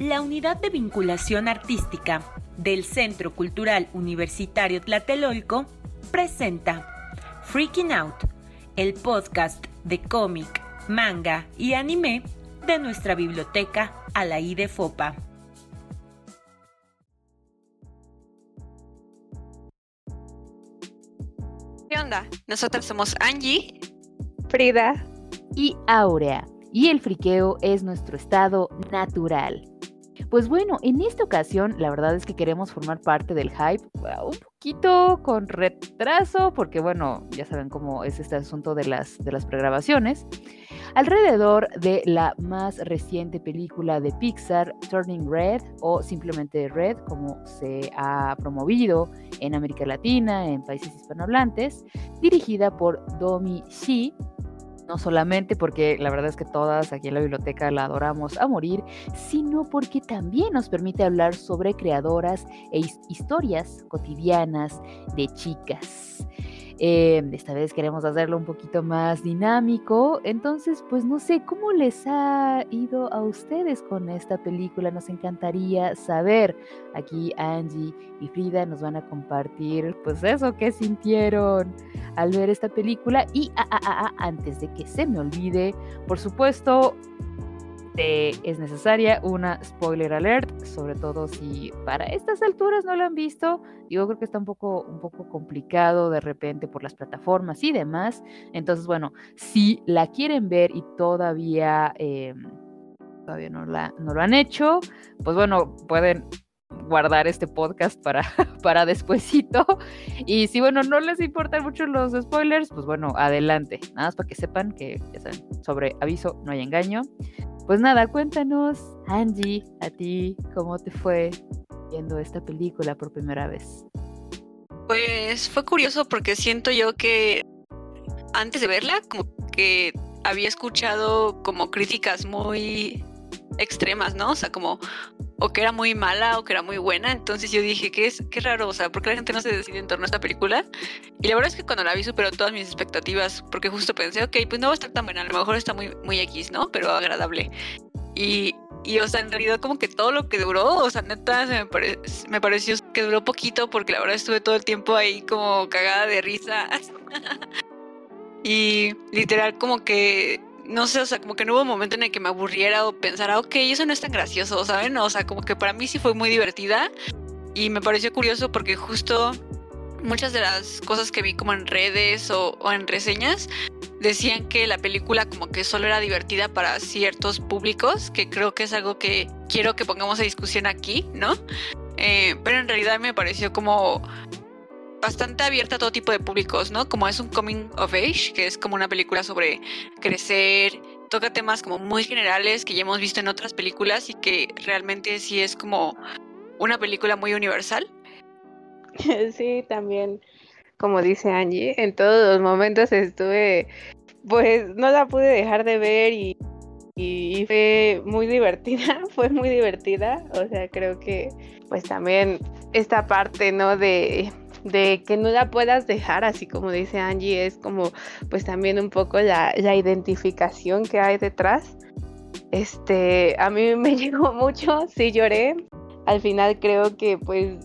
La Unidad de Vinculación Artística del Centro Cultural Universitario Tlatelolco presenta Freaking Out, el podcast de cómic, manga y anime de nuestra biblioteca Alaí de Fopa. ¿Qué onda? Nosotros somos Angie, Frida y Aurea, y el friqueo es nuestro estado natural. Pues bueno, en esta ocasión la verdad es que queremos formar parte del hype un poquito con retraso, porque bueno, ya saben cómo es este asunto de las, de las pregrabaciones, alrededor de la más reciente película de Pixar, Turning Red, o simplemente Red, como se ha promovido en América Latina, en países hispanohablantes, dirigida por Domi Shi, no solamente porque la verdad es que todas aquí en la biblioteca la adoramos a morir, sino porque también nos permite hablar sobre creadoras e historias cotidianas de chicas. Em, esta vez queremos hacerlo un poquito más dinámico. Entonces, pues no sé, ¿cómo les ha ido a ustedes con esta película? Nos encantaría saber. Aquí Angie y Frida nos van a compartir, pues eso, qué sintieron al ver esta película. Y ah, ah, ah, antes de que se me olvide, por supuesto, es necesaria una spoiler alert, sobre todo si para estas alturas no la han visto. Yo creo que está un poco, un poco complicado de repente por las plataformas y demás. Entonces, bueno, si la quieren ver y todavía, em, todavía no, la, no lo han hecho, pues bueno, pueden guardar este podcast para, para despuesito. Y si, bueno, no les importan mucho los spoilers, pues bueno, adelante. Nada más para que sepan que, ya saben, sobre aviso no hay engaño. Pues nada, cuéntanos, Angie, a ti, ¿cómo te fue viendo esta película por primera vez? Pues fue curioso porque siento yo que antes de verla, como que había escuchado como críticas muy extremas, ¿no? O sea, como o que era muy mala o que era muy buena. Entonces yo dije, qué es qué raro, o sea, ¿por qué la gente no se decide en torno a esta película? Y la verdad es que cuando la vi superó todas mis expectativas, porque justo pensé, ok, pues no va a estar tan buena, a lo mejor está muy, muy X, ¿no? Pero agradable. Y, y, o sea, en realidad como que todo lo que duró, o sea, neta, me, me pareció que duró poquito porque la verdad estuve todo el tiempo ahí como cagada de risa. y literal como que no sé, o sea, como que no hubo un momento en el que me aburriera o pensara, ok, eso no es tan gracioso, ¿saben? O sea, como que para mí sí fue muy divertida y me pareció curioso porque justo muchas de las cosas que vi como en redes o, en reseñas decían que la película como que solo era divertida para ciertos públicos, que creo que es algo que quiero que pongamos a discusión aquí, ¿no? Eh, pero en realidad me pareció como bastante abierta a todo tipo de públicos, ¿no? Como es un coming of age, que es como una película sobre crecer, toca temas como muy generales que ya hemos visto en otras películas y que realmente sí es como una película muy universal. Sí, también, como dice Angie, en todos los momentos estuve, pues no la pude dejar de ver y, fue muy divertida, fue muy divertida, o sea, creo que pues también esta parte, ¿no? De, de que no la puedas dejar, así como dice Angie, es como pues también un poco la, la identificación que hay detrás. Este, a mí me llegó mucho, sí lloré. Al final creo que pues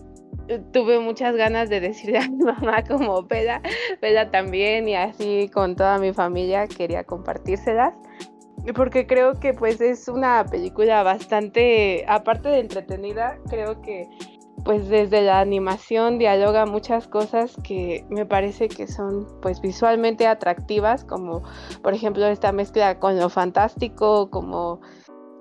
tuve muchas ganas de decirle a mi mamá como peda, peda también y así con toda mi familia quería compartírselas porque creo que pues es una película bastante aparte de entretenida creo que pues desde la animación dialoga muchas cosas que me parece que son pues visualmente atractivas como por ejemplo esta mezcla con lo fantástico como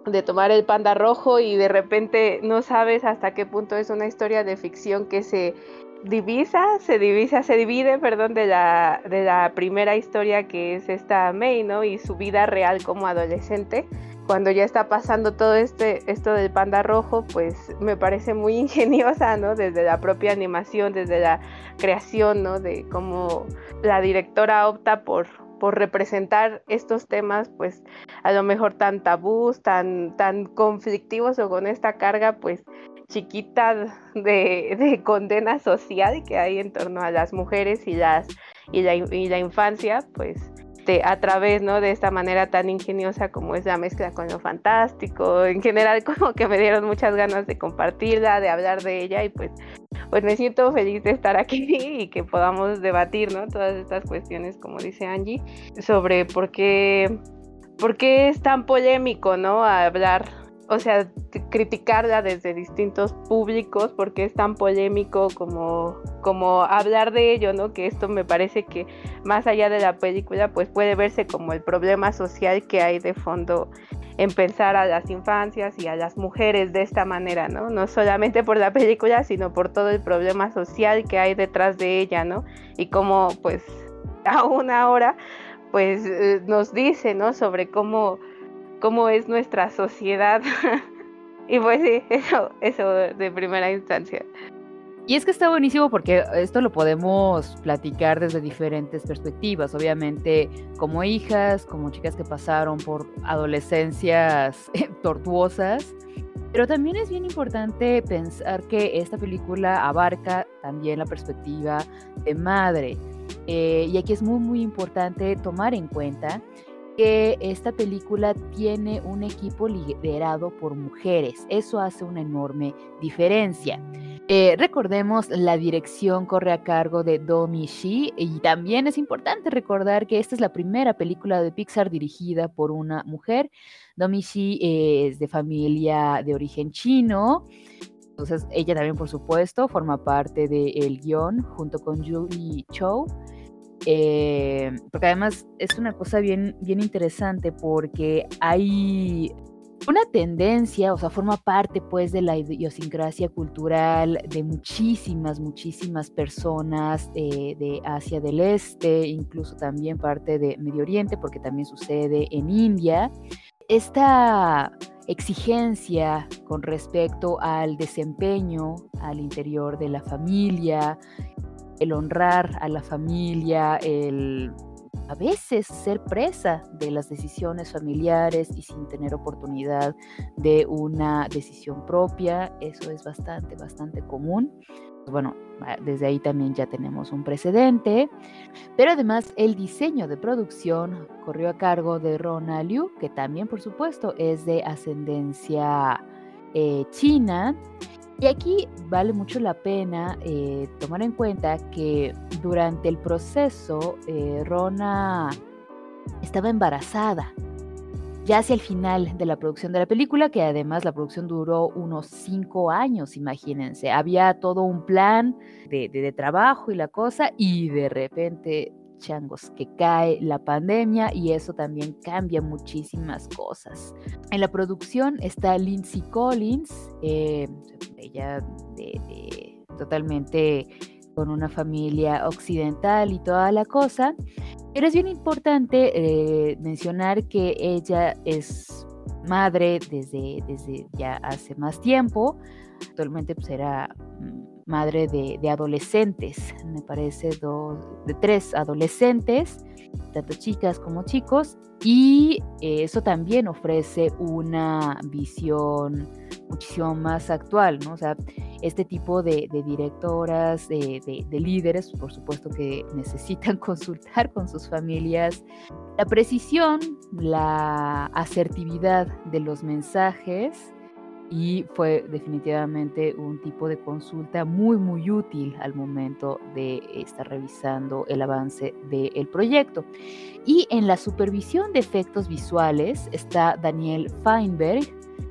de tomar el panda rojo y de repente no sabes hasta qué punto es una historia de ficción que se divisa, se divisa, se divide, perdón, de la, de la primera historia que es esta May, ¿no? Y su vida real como adolescente. Cuando ya está pasando todo este, esto del panda rojo, pues me parece muy ingeniosa, ¿no? Desde la propia animación, desde la creación, ¿no? De cómo la directora opta por, por representar estos temas, pues a lo mejor tan tabús, tan, tan conflictivos o con esta carga, pues chiquita de, de, condena social que hay en torno a las mujeres y, las, y, la, y la infancia, pues este, a través, ¿no? De esta manera tan ingeniosa como es la mezcla con lo fantástico. En general, como que me dieron muchas ganas de compartirla, de hablar de ella y pues, pues me siento feliz de estar aquí y que podamos debatir, ¿no? Todas estas cuestiones, como dice Angie, sobre por qué, por qué es tan polémico, ¿no? Hablar o sea, criticarla desde distintos públicos porque es tan polémico como, como hablar de ello, ¿no? Que esto me parece que más allá de la película, pues puede verse como el problema social que hay de fondo en pensar a las infancias y a las mujeres de esta manera, ¿no? No solamente por la película, sino por todo el problema social que hay detrás de ella, ¿no? Y cómo, pues, aún ahora, pues eh, nos dice, ¿no? Sobre cómo cómo es nuestra sociedad. y pues sí, eso, eso de primera instancia. Y es que está buenísimo porque esto lo podemos platicar desde diferentes perspectivas, obviamente como hijas, como chicas que pasaron por adolescencias tortuosas, pero también es bien importante pensar que esta película abarca también la perspectiva de madre. Eh, y aquí es muy, muy importante tomar en cuenta que esta película tiene un equipo liderado por mujeres. Eso hace una enorme diferencia. Eh, recordemos, la dirección corre a cargo de Domi Shi y también es importante recordar que esta es la primera película de Pixar dirigida por una mujer. Domi Shi es de familia de origen chino. Entonces, ella también, por supuesto, forma parte del guion junto con Julie Chow. Eh, porque además es una cosa bien, bien interesante porque hay una tendencia, o sea, forma parte pues de la idiosincrasia cultural de muchísimas, muchísimas personas eh, de Asia del Este, incluso también parte de Medio Oriente, porque también sucede en India. Esta exigencia con respecto al desempeño al interior de la familia, el honrar a la familia, el a veces ser presa de las decisiones familiares y sin tener oportunidad de una decisión propia, eso es bastante, bastante común. Bueno, desde ahí también ya tenemos un precedente, pero además el diseño de producción corrió a cargo de Rona Liu, que también por supuesto es de ascendencia eh, china y aquí vale mucho la pena eh, tomar en cuenta que durante el proceso eh, Rona estaba embarazada. Ya hacia el final de la producción de la película, que además la producción duró unos cinco años, imagínense. Había todo un plan de trabajo y la cosa, y de repente changos, que cae la pandemia y eso también cambia muchísimas cosas. En la producción está Lindsay Collins, eh, ella totalmente con una familia occidental y toda la cosa, pero es bien importante eh, mencionar que ella es madre desde, desde ya hace más tiempo, actualmente pues era mm, madre de, adolescentes, me parece, de tres adolescentes, tanto chicas como chicos, y eh, eso también ofrece una visión muchísimo más actual, ¿no? O sea, este tipo de, directoras, de, de, líderes, por supuesto que necesitan consultar con sus familias la precisión, la asertividad de los mensajes y fue definitivamente un tipo de consulta muy muy útil al momento de estar revisando el avance del proyecto. Y en la supervisión de efectos visuales está Daniel Feinberg.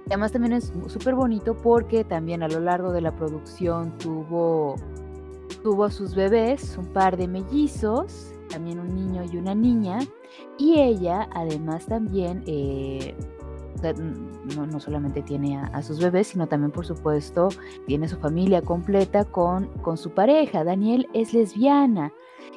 Además también es súper bonito porque también a lo largo de la producción tuvo, tuvo a sus bebés, un par de mellizos, también un niño y una niña. Y ella además también... Eh, no, solamente tiene a, sus bebés, sino también, por supuesto, tiene su familia completa con, con su pareja. Daniel es lesbiana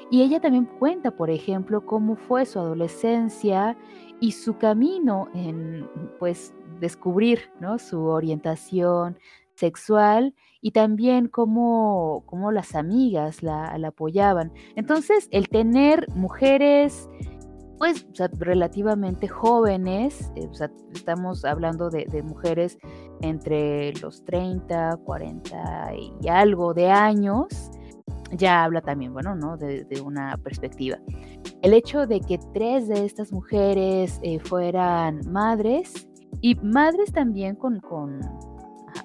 y ella también cuenta, por ejemplo, cómo fue su adolescencia y su camino en, pues, descubrir ¿no? su orientación sexual y también cómo, cómo las amigas la apoyaban. Entonces, el tener mujeres pues relativamente jóvenes, eh, estamos hablando de, mujeres entre los 30, 40 y algo de años, ya habla también, bueno, ¿no? De, una perspectiva. el hecho de que tres de estas mujeres eh, fueran madres y madres también con, con,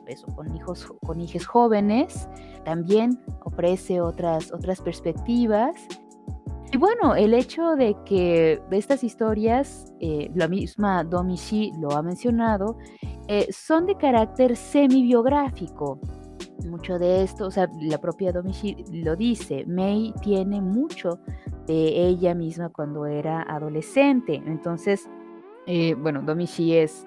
eso, con hijos, con hijos jóvenes, también ofrece otras, otras perspectivas. Y bueno, el hecho de que estas historias, eh, la misma Domichi lo ha mencionado, eh, son de carácter semi-biográfico. Mucho de esto, o sea, la propia Domichi lo dice, May tiene mucho de ella misma cuando era adolescente. Entonces, eh, bueno, Domichi es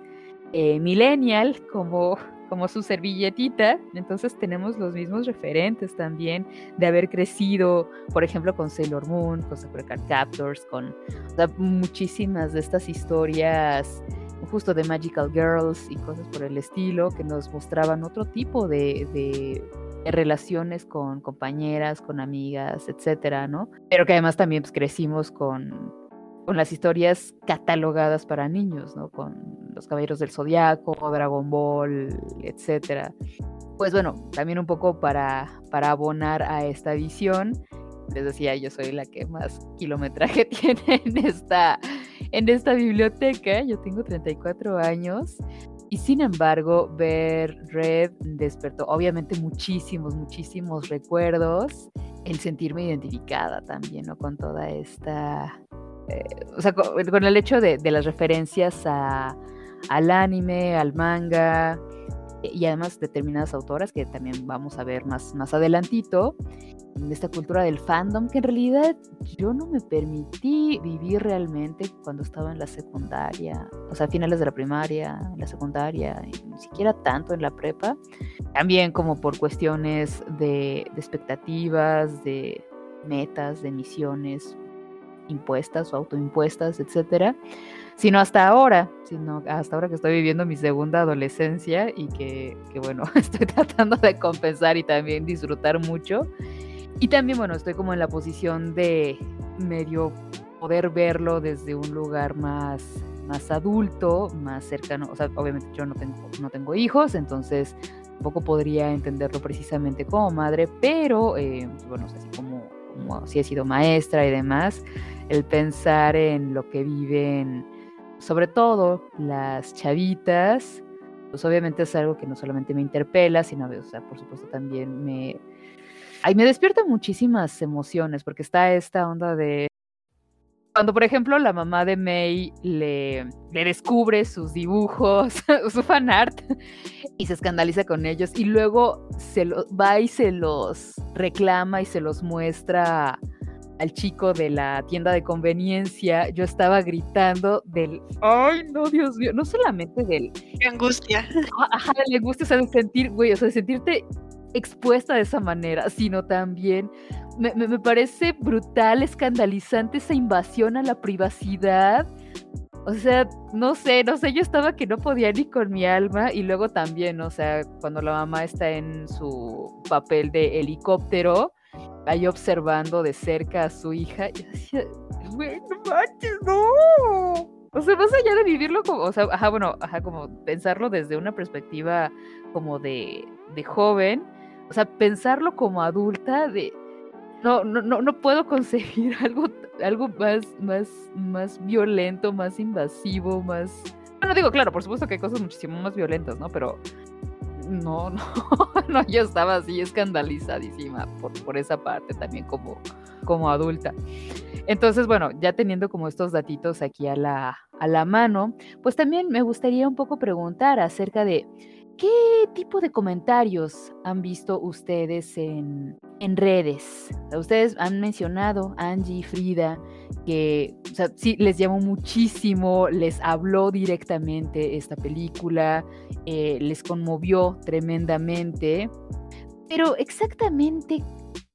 millennial, como como su servilletita, entonces tenemos los mismos referentes también de haber crecido, por ejemplo, con Sailor Moon, con Sakura Captors, con muchísimas de estas historias justo de Magical Girls y cosas por el estilo que nos mostraban otro tipo de, de relaciones con compañeras, con amigas, etcétera, ¿no? Pero que además también pues, crecimos con con las historias catalogadas para niños, ¿no? Con los Caballeros del Zodiaco, Dragon Ball, etcétera. Pues bueno, también un poco para, para abonar a esta visión. Les decía, yo soy la que más kilometraje tiene en esta, en esta biblioteca. Yo tengo 34 años. Y sin embargo, ver Red despertó obviamente muchísimos, muchísimos recuerdos. El sentirme identificada también, ¿no? Con toda esta eh, o sea, con, el hecho de, las referencias al anime, al manga y además determinadas autoras que también vamos a ver más, más adelantito, de esta cultura del fandom que en realidad yo no me permití vivir realmente cuando estaba en la secundaria, o sea, finales de la primaria, en la secundaria, ni siquiera tanto en la prepa, también como por cuestiones de expectativas, de metas, de misiones, impuestas o autoimpuestas, etcétera, sino hasta ahora, sino hasta ahora que estoy viviendo mi segunda adolescencia y que, bueno, estoy tratando de compensar y también disfrutar mucho. Y también, bueno, estoy como en la posición de medio poder verlo desde un lugar más, más adulto, más cercano. O sea, obviamente yo no tengo, no tengo hijos, entonces tampoco podría entenderlo precisamente como madre, pero, eh, bueno, así como, como si he sido maestra y demás, el pensar en lo que viven, sobre todo las chavitas, pues obviamente es algo que no solamente me interpela, sino, o sea, por supuesto también me... Ay, me despierta muchísimas emociones, porque está esta onda de... Cuando, por ejemplo, la mamá de May le, descubre sus dibujos, su fan art, y se escandaliza con ellos, y luego se lo, va y se los reclama y se los muestra al chico de la tienda de conveniencia, yo estaba gritando del, ay, no, Dios mío, no solamente del... Qué angustia. Ajá, la angustia, o sea, de sentir, güey, o sea, de sentirte expuesta de esa manera, sino también me, me, parece brutal, escandalizante esa invasión a la privacidad. O sea, no sé, no sé, yo estaba que no podía ni con mi alma y luego también, o sea, cuando la mamá está en su papel de helicóptero, ahí observando de cerca a su hija, y decía, güey, no manches, no. O sea, más allá de vivirlo como, o sea, ajá, bueno, ajá, como pensarlo desde una perspectiva como de, de joven, o sea, pensarlo como adulta, de, no, no, no, no puedo concebir algo, algo más, más, más violento, más invasivo, más... Bueno, digo, claro, por supuesto que hay cosas muchísimo más violentas, ¿no? Pero no, no, no, yo estaba así escandalizadísima por, por esa parte también como, como adulta. Entonces, bueno, ya teniendo como estos datitos aquí a la, a la mano, pues también me gustaría un poco preguntar acerca de qué tipo de comentarios han visto ustedes en, en redes. Ustedes han mencionado, Angie, Frida, que o sea, sí les llamó muchísimo, les habló directamente esta película, eh, les conmovió tremendamente. Pero exactamente,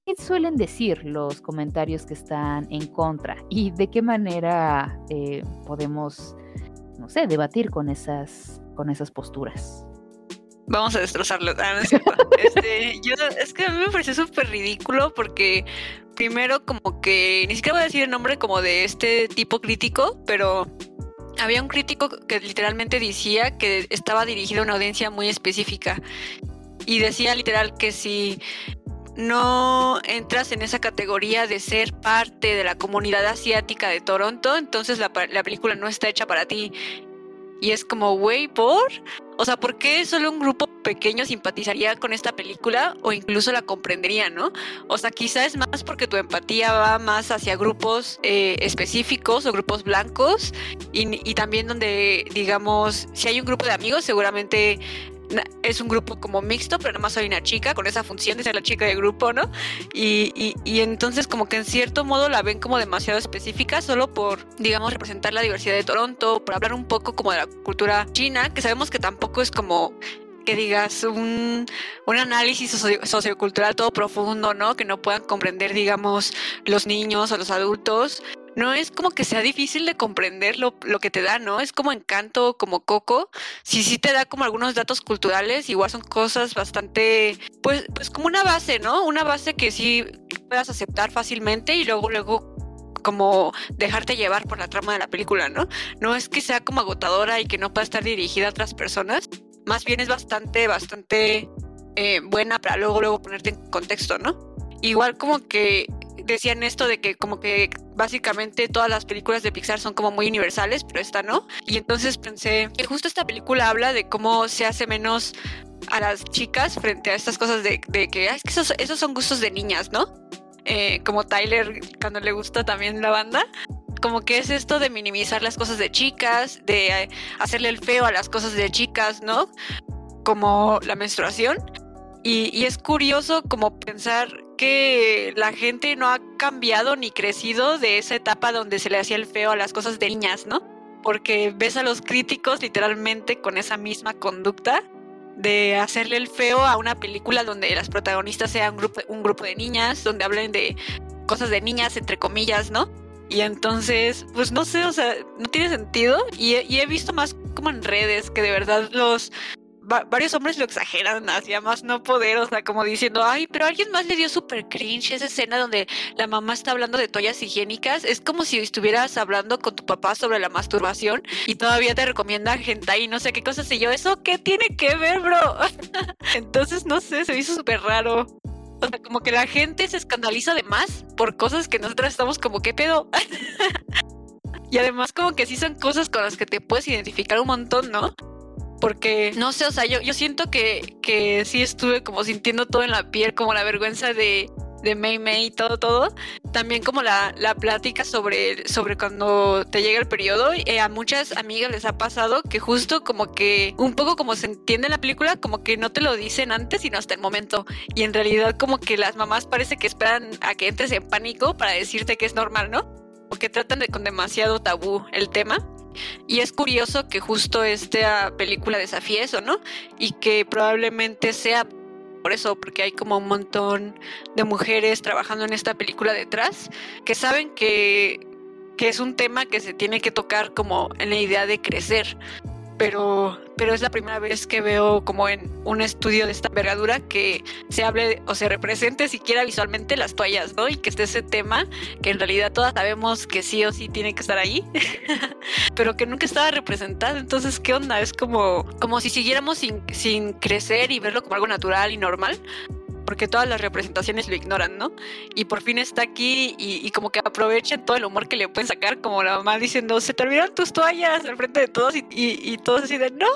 ¿qué suelen decir los comentarios que están en contra? ¿Y de qué manera eh, podemos, no sé, debatir con esas, con esas posturas? Vamos a destrozarlo. Ah, no es cierto. Este, yo, es que a mí me pareció súper ridículo porque primero como que, ni siquiera voy a decir el nombre como de este tipo crítico, pero había un crítico que literalmente decía que estaba dirigido a una audiencia muy específica y decía literal que si no entras en esa categoría de ser parte de la comunidad asiática de Toronto, entonces la, la película no está hecha para ti. Y es como, güey, ¿por? O sea, ¿por qué solo un grupo pequeño simpatizaría con esta película o incluso la comprendería, no? O sea, quizás es más porque tu empatía va más hacia grupos eh, específicos o grupos blancos y, y también donde, digamos, si hay un grupo de amigos, seguramente es un grupo como mixto, pero nada más soy una chica con esa función de ser la chica del grupo, ¿no? Y, y, entonces como que en cierto modo la ven como demasiado específica solo por, digamos, representar la diversidad de Toronto, por hablar un poco como de la cultura china, que sabemos que tampoco es como que digas un, un análisis sociocultural todo profundo, ¿no? Que no puedan comprender, digamos, los niños o los adultos, no es como que sea difícil de comprender lo, que te da, ¿no? Es como encanto, como coco. Sí, sí te da como algunos datos culturales, igual son cosas bastante, pues, pues como una base, ¿no? Una base que sí puedas aceptar fácilmente y luego, luego como dejarte llevar por la trama de la película, ¿no? No es que sea como agotadora y que no pueda estar dirigida a otras personas, más bien es bastante, bastante eh, buena para luego, luego ponerte en contexto, ¿no? Igual como que decían esto de que como que básicamente todas las películas de Pixar son como muy universales, pero esta no. Y entonces pensé que justo esta película habla de cómo se hace menos a las chicas frente a estas cosas de, que, es que esos, son gustos de niñas, ¿no? Eh, como Tyler cuando le gusta también la banda. Como que es esto de minimizar las cosas de chicas, de hacerle el feo a las cosas de chicas, ¿no? Como la menstruación. Y, y, es curioso como pensar que la gente no ha cambiado ni crecido de esa etapa donde se le hacía el feo a las cosas de niñas, ¿no? Porque ves a los críticos literalmente con esa misma conducta de hacerle el feo a una película donde las protagonistas sean un grupo, de niñas, donde hablen de cosas de niñas, entre comillas, ¿no? Y entonces, pues no sé, o sea, no tiene sentido. Y y he visto más como en redes que de verdad los, varios hombres lo exageran hacia más no poder, o sea, como diciendo, ay, pero alguien más le dio súper cringe esa escena donde la mamá está hablando de toallas higiénicas. Es como si estuvieras hablando con tu papá sobre la masturbación y todavía te recomienda gente y no sé qué cosas. Y yo, ¿eso qué tiene que ver, bro? Entonces, no sé, se me hizo súper raro. O sea, como que la gente se escandaliza de más por cosas que nosotros estamos como, ¿qué pedo? y además como que sí son cosas con las que te puedes identificar un montón, ¿no? Porque no sé, o sea, yo, yo siento que, que sí estuve como sintiendo todo en la piel, como la vergüenza de, de May May y todo, todo. También como la, la plática sobre, sobre cuando te llega el periodo. Eh, a muchas amigas les ha pasado que justo como que un poco como se entiende en la película, como que no te lo dicen antes, sino hasta el momento. Y en realidad como que las mamás parece que esperan a que entres en pánico para decirte que es normal, ¿no? O que tratan de con demasiado tabú el tema. Y es curioso que justo esta película desafíe eso, ¿no? Y que probablemente sea por eso, porque hay como un montón de mujeres trabajando en esta película detrás, que saben que, que es un tema que se tiene que tocar como en la idea de crecer pero, pero es la primera vez que veo como en un estudio de esta envergadura que se hable o se represente siquiera visualmente las toallas, ¿no? Y que esté ese tema que en realidad todas sabemos que sí o sí tiene que estar ahí, pero que nunca estaba representado. Entonces, ¿qué onda? Es como, como si siguiéramos sin, sin crecer y verlo como algo natural y normal porque todas las representaciones lo ignoran, ¿no? Y por fin está aquí y, como que aprovechan todo el humor que le pueden sacar, como la mamá diciendo, se te olvidaron tus toallas al frente de todos y, y, todos así de, no.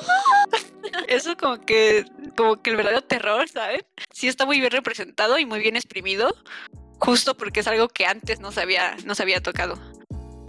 Eso como que, como que el verdadero terror, ¿sabes? Sí está muy bien representado y muy bien exprimido, justo porque es algo que antes no se había, no se había tocado.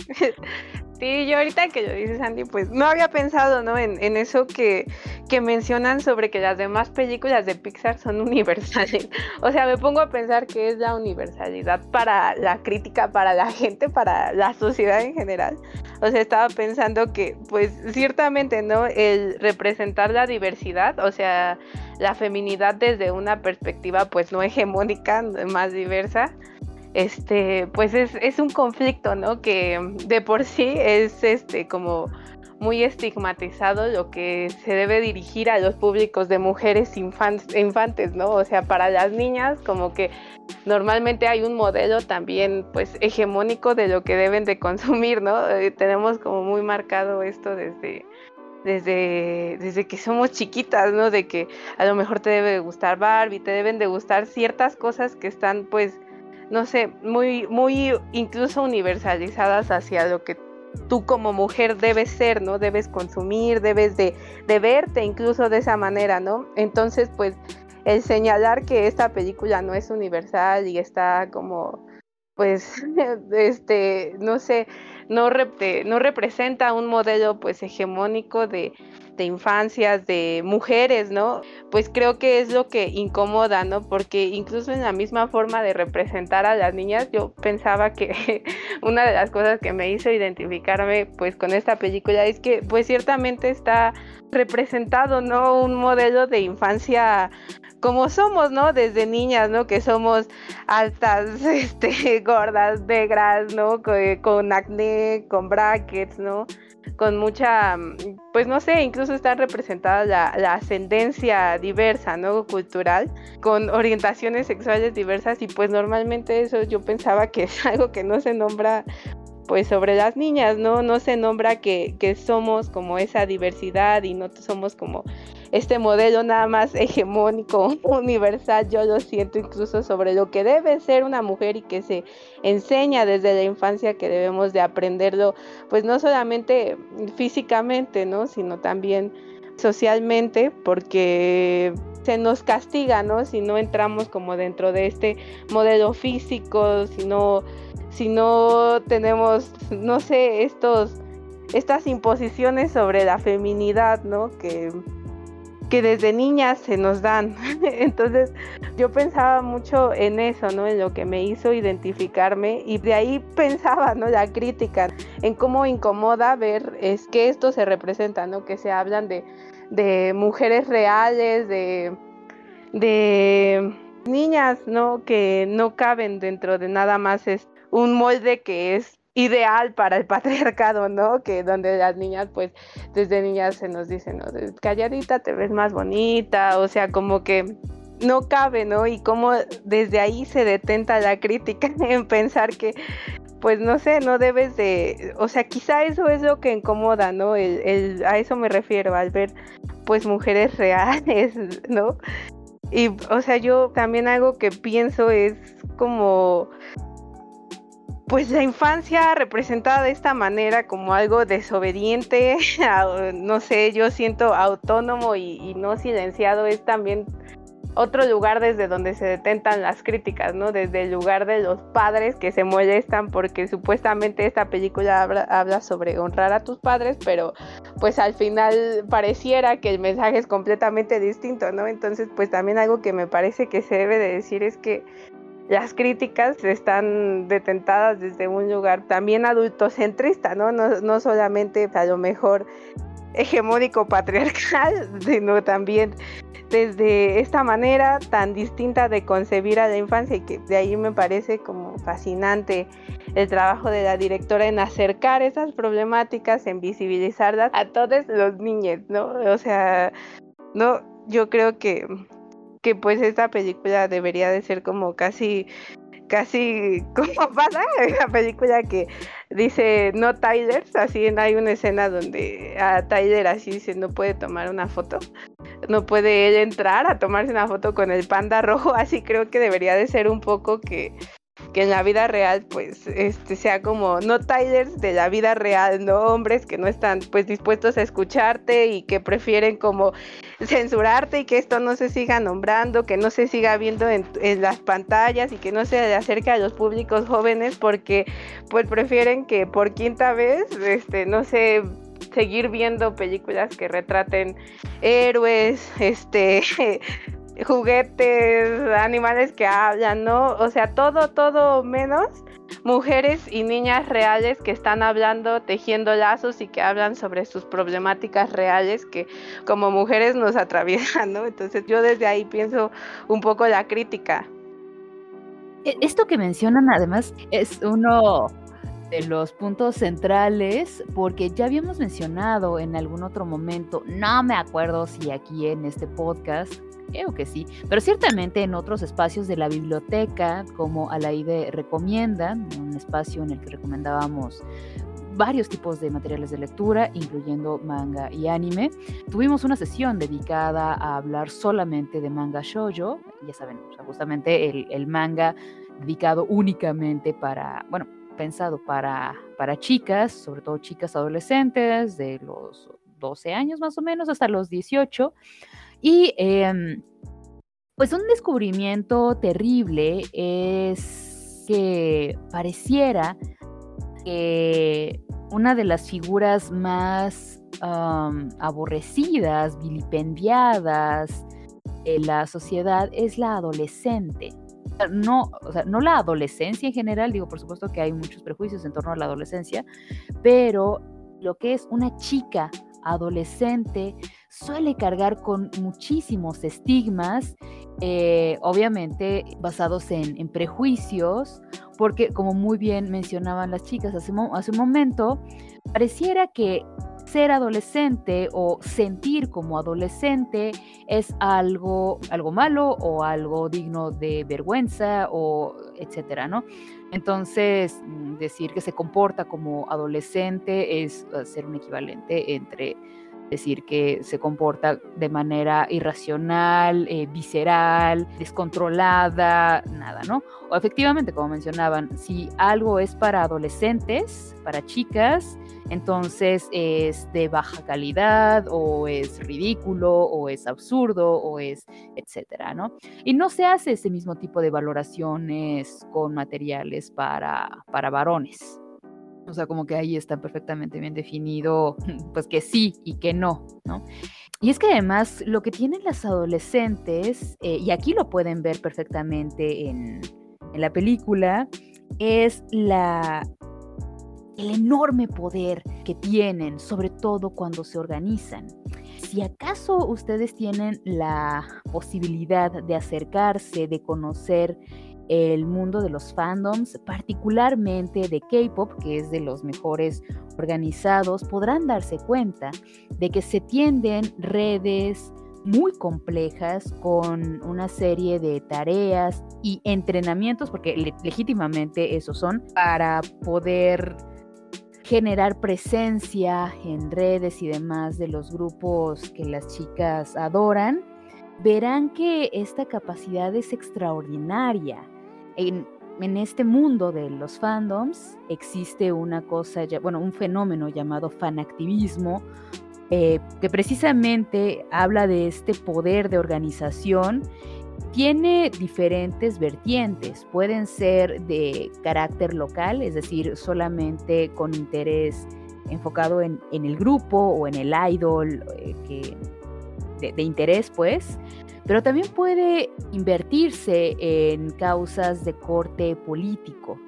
Sí, yo ahorita que lo dices, Andy, pues no había pensado, ¿no? En, eso que, que, mencionan sobre que las demás películas de Pixar son universales. O sea, me pongo a pensar que es la universalidad para la crítica, para la gente, para la sociedad en general. O sea, estaba pensando que, pues, ciertamente, ¿no? El representar la diversidad, o sea, la feminidad desde una perspectiva, pues, no hegemónica, más diversa este, pues es, es, un conflicto, ¿no? Que de por sí es este como muy estigmatizado lo que se debe dirigir a los públicos de mujeres infantes, ¿no? O sea, para las niñas como que normalmente hay un modelo también pues hegemónico de lo que deben de consumir, ¿no? Eh, tenemos como muy marcado esto desde desde, desde que somos chiquitas, ¿no? De que a lo mejor te debe gustar Barbie, te deben de gustar ciertas cosas que están pues no sé, muy, muy incluso universalizadas hacia lo que tú como mujer debes ser, ¿no? Debes consumir, debes de, de verte incluso de esa manera, ¿no? Entonces, pues, el señalar que esta película no es universal y está como, pues, este, no sé, no, no representa un modelo, pues, hegemónico de, de infancias, de mujeres, ¿no? Pues creo que es lo que incomoda, ¿no? Porque incluso en la misma forma de representar a las niñas, yo pensaba que una de las cosas que me hizo identificarme pues con esta película es que pues ciertamente está representado, ¿no? Un modelo de infancia como somos, ¿no? Desde niñas, ¿no? Que somos altas, este, gordas, negras, ¿no? Con, acné, con brackets, ¿no? Con mucha, pues no sé, incluso está representada la, ascendencia diversa, ¿no? Cultural, con orientaciones sexuales diversas y pues normalmente eso yo pensaba que es algo que no se nombra pues sobre las niñas, ¿no? No se nombra que, que somos como esa diversidad y no somos como este modelo nada más hegemónico, universal, yo lo siento incluso sobre lo que debe ser una mujer y que se enseña desde la infancia que debemos de aprenderlo, pues no solamente físicamente, ¿no? Sino también socialmente, porque se nos castiga, ¿no? Si no entramos como dentro de este modelo físico, si no, si no tenemos, no sé, estos, estas imposiciones sobre la feminidad, ¿no? Que que desde niñas se nos dan. Entonces yo pensaba mucho en eso, ¿no? En lo que me hizo identificarme y de ahí pensaba, ¿no? La crítica, en cómo incomoda ver es que esto se representa, ¿no? Que se hablan de, de mujeres reales, de, de niñas, ¿no? Que no caben dentro de nada más un molde que es ideal para el patriarcado, ¿no? Que donde las niñas, pues, desde niñas se nos dicen, ¿no? Calladita te ves más bonita, o sea, como que no cabe, ¿no? Y como desde ahí se detenta la crítica en pensar que, pues, no sé, no debes de, o sea, quizá eso es lo que incomoda, ¿no? El, el, a eso me refiero, al ver, pues, mujeres reales, ¿no? Y, o sea, yo también algo que pienso es como pues la infancia representada de esta manera como algo desobediente, no sé, yo siento autónomo y, no silenciado es también otro lugar desde donde se detentan las críticas, ¿no? Desde el lugar de los padres que se molestan porque supuestamente esta película habla, habla, sobre honrar a tus padres, pero pues al final pareciera que el mensaje es completamente distinto, ¿no? Entonces pues también algo que me parece que se debe de decir es que las críticas están detentadas desde un lugar también adultocentrista, ¿no? No, no solamente a lo mejor hegemónico patriarcal, sino también desde esta manera tan distinta de concebir a la infancia y que de ahí me parece como fascinante el trabajo de la directora en acercar esas problemáticas, en visibilizarlas a todos los niños, ¿no? O sea, no, yo creo que que pues esta película debería de ser como casi casi como pasa la película que dice no Tyler, así hay una escena donde a Tyler así dice no puede tomar una foto, no puede él entrar a tomarse una foto con el panda rojo, así creo que debería de ser un poco que que en la vida real pues este sea como no Tylers de la vida real, no hombres que no están pues dispuestos a escucharte y que prefieren como censurarte y que esto no se siga nombrando, que no se siga viendo en, en las pantallas y que no se acerque a los públicos jóvenes porque pues prefieren que por quinta vez este no sé seguir viendo películas que retraten héroes, este juguetes, animales que hablan, ¿no? O sea, todo, todo menos mujeres y niñas reales que están hablando, tejiendo lazos y que hablan sobre sus problemáticas reales que como mujeres nos atraviesan, ¿no? Entonces yo desde ahí pienso un poco la crítica. E, esto que mencionan además es uno de los puntos centrales, porque ya habíamos mencionado en algún otro momento, no me acuerdo si aquí en este podcast, creo que sí, pero ciertamente en otros espacios de la biblioteca, como Alaide recomienda, un espacio en el que recomendábamos varios tipos de materiales de lectura, incluyendo manga y anime. Tuvimos una sesión dedicada a hablar solamente de manga shoujo, ya saben, justamente el, el manga dedicado únicamente para, bueno, pensado para, para chicas, sobre todo chicas adolescentes de los 12 años más o menos hasta los 18. Y em, pues un descubrimiento terrible es que pareciera que una de las figuras más aborrecidas, vilipendiadas en la sociedad es la adolescente. No, o sea, no la adolescencia en general, digo, por supuesto que hay muchos prejuicios en torno a la adolescencia, pero lo que es una chica adolescente suele cargar con muchísimos estigmas, eh, obviamente basados en, prejuicios, porque como muy bien mencionaban las chicas hace, un momento, pareciera que ser adolescente o sentir como adolescente es algo, algo malo o algo digno de vergüenza o etcétera, ¿no? Entonces, mm, decir que se comporta como adolescente es eh, ser un equivalente entre decir que se comporta de manera irracional, eh, visceral, descontrolada, nada, ¿no? O efectivamente, como mencionaban, si algo es para adolescentes, para chicas, entonces es de baja calidad o es ridículo o es absurdo o es etcétera, ¿no? Y no se hace ese mismo tipo de valoraciones con materiales para, para varones. O sea, como que ahí está perfectamente bien definido, pues que sí y que no, ¿no? Y es que además lo que tienen las adolescentes, eh, y aquí lo pueden ver perfectamente en, en la película, es la, el enorme poder que tienen, sobre todo cuando se organizan. Si acaso ustedes tienen la posibilidad de acercarse, de conocer el mundo de los fandoms, particularmente de K-Pop, que es de los mejores organizados, podrán darse cuenta de que se tienden redes muy complejas con una serie de tareas y entrenamientos, porque legítimamente esos son, para poder generar presencia en redes y demás de los grupos que las chicas adoran, verán que esta capacidad es extraordinaria. En, este mundo de los fandoms existe una cosa, bueno, un fenómeno llamado fanactivismo, eh, que precisamente habla de este poder de organización. Tiene diferentes vertientes, pueden ser de carácter local, es decir, solamente con interés enfocado en, el grupo o en el idol eh, de, interés, pues, pero también puede invertirse en causas de corte político.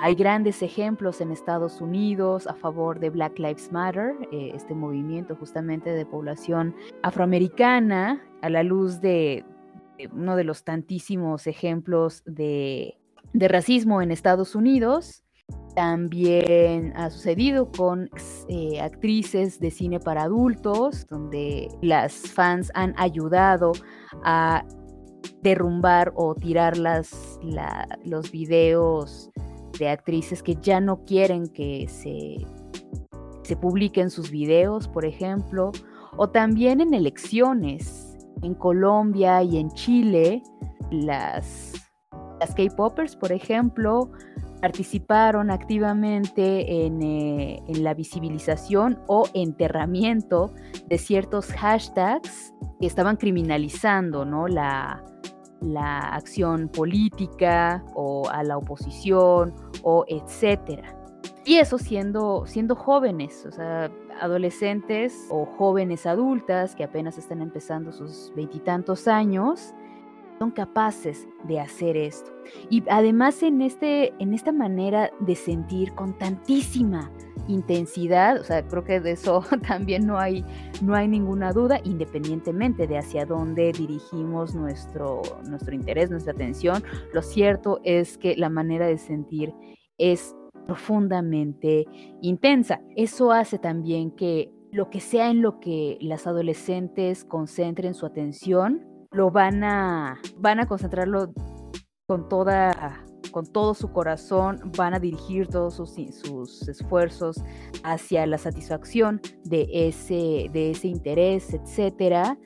Hay grandes ejemplos en Estados Unidos a favor de Black Lives Matter, eh, este movimiento justamente de población afroamericana, a la luz de, uno de los tantísimos ejemplos de, racismo en Estados Unidos. También ha sucedido con eh, actrices de cine para adultos, donde las fans han ayudado a derrumbar o tirar las, los videos de actrices que ya no quieren que se, se publiquen sus videos, por ejemplo, o también en elecciones. En Colombia y en Chile, las, las K-Poppers, por ejemplo, participaron activamente en, eh, en, la visibilización o enterramiento de ciertos hashtags que estaban criminalizando ¿no? la, la acción política o a la oposición o etcétera. Y eso siendo, siendo jóvenes, o sea, adolescentes o jóvenes adultas que apenas están empezando sus veintitantos años, son capaces de hacer esto. Y además en, este, en esta manera de sentir con tantísima intensidad, o sea, creo que de eso también no hay, no hay ninguna duda, independientemente de hacia dónde dirigimos nuestro, nuestro interés, nuestra atención, lo cierto es que la manera de sentir es profundamente intensa. Eso hace también que lo que sea en lo que las adolescentes concentren su atención, lo van a, van a concentrarlo con toda, con todo su corazón van a dirigir todos sus, sus esfuerzos hacia la satisfacción de ese, de ese interés, etcétera.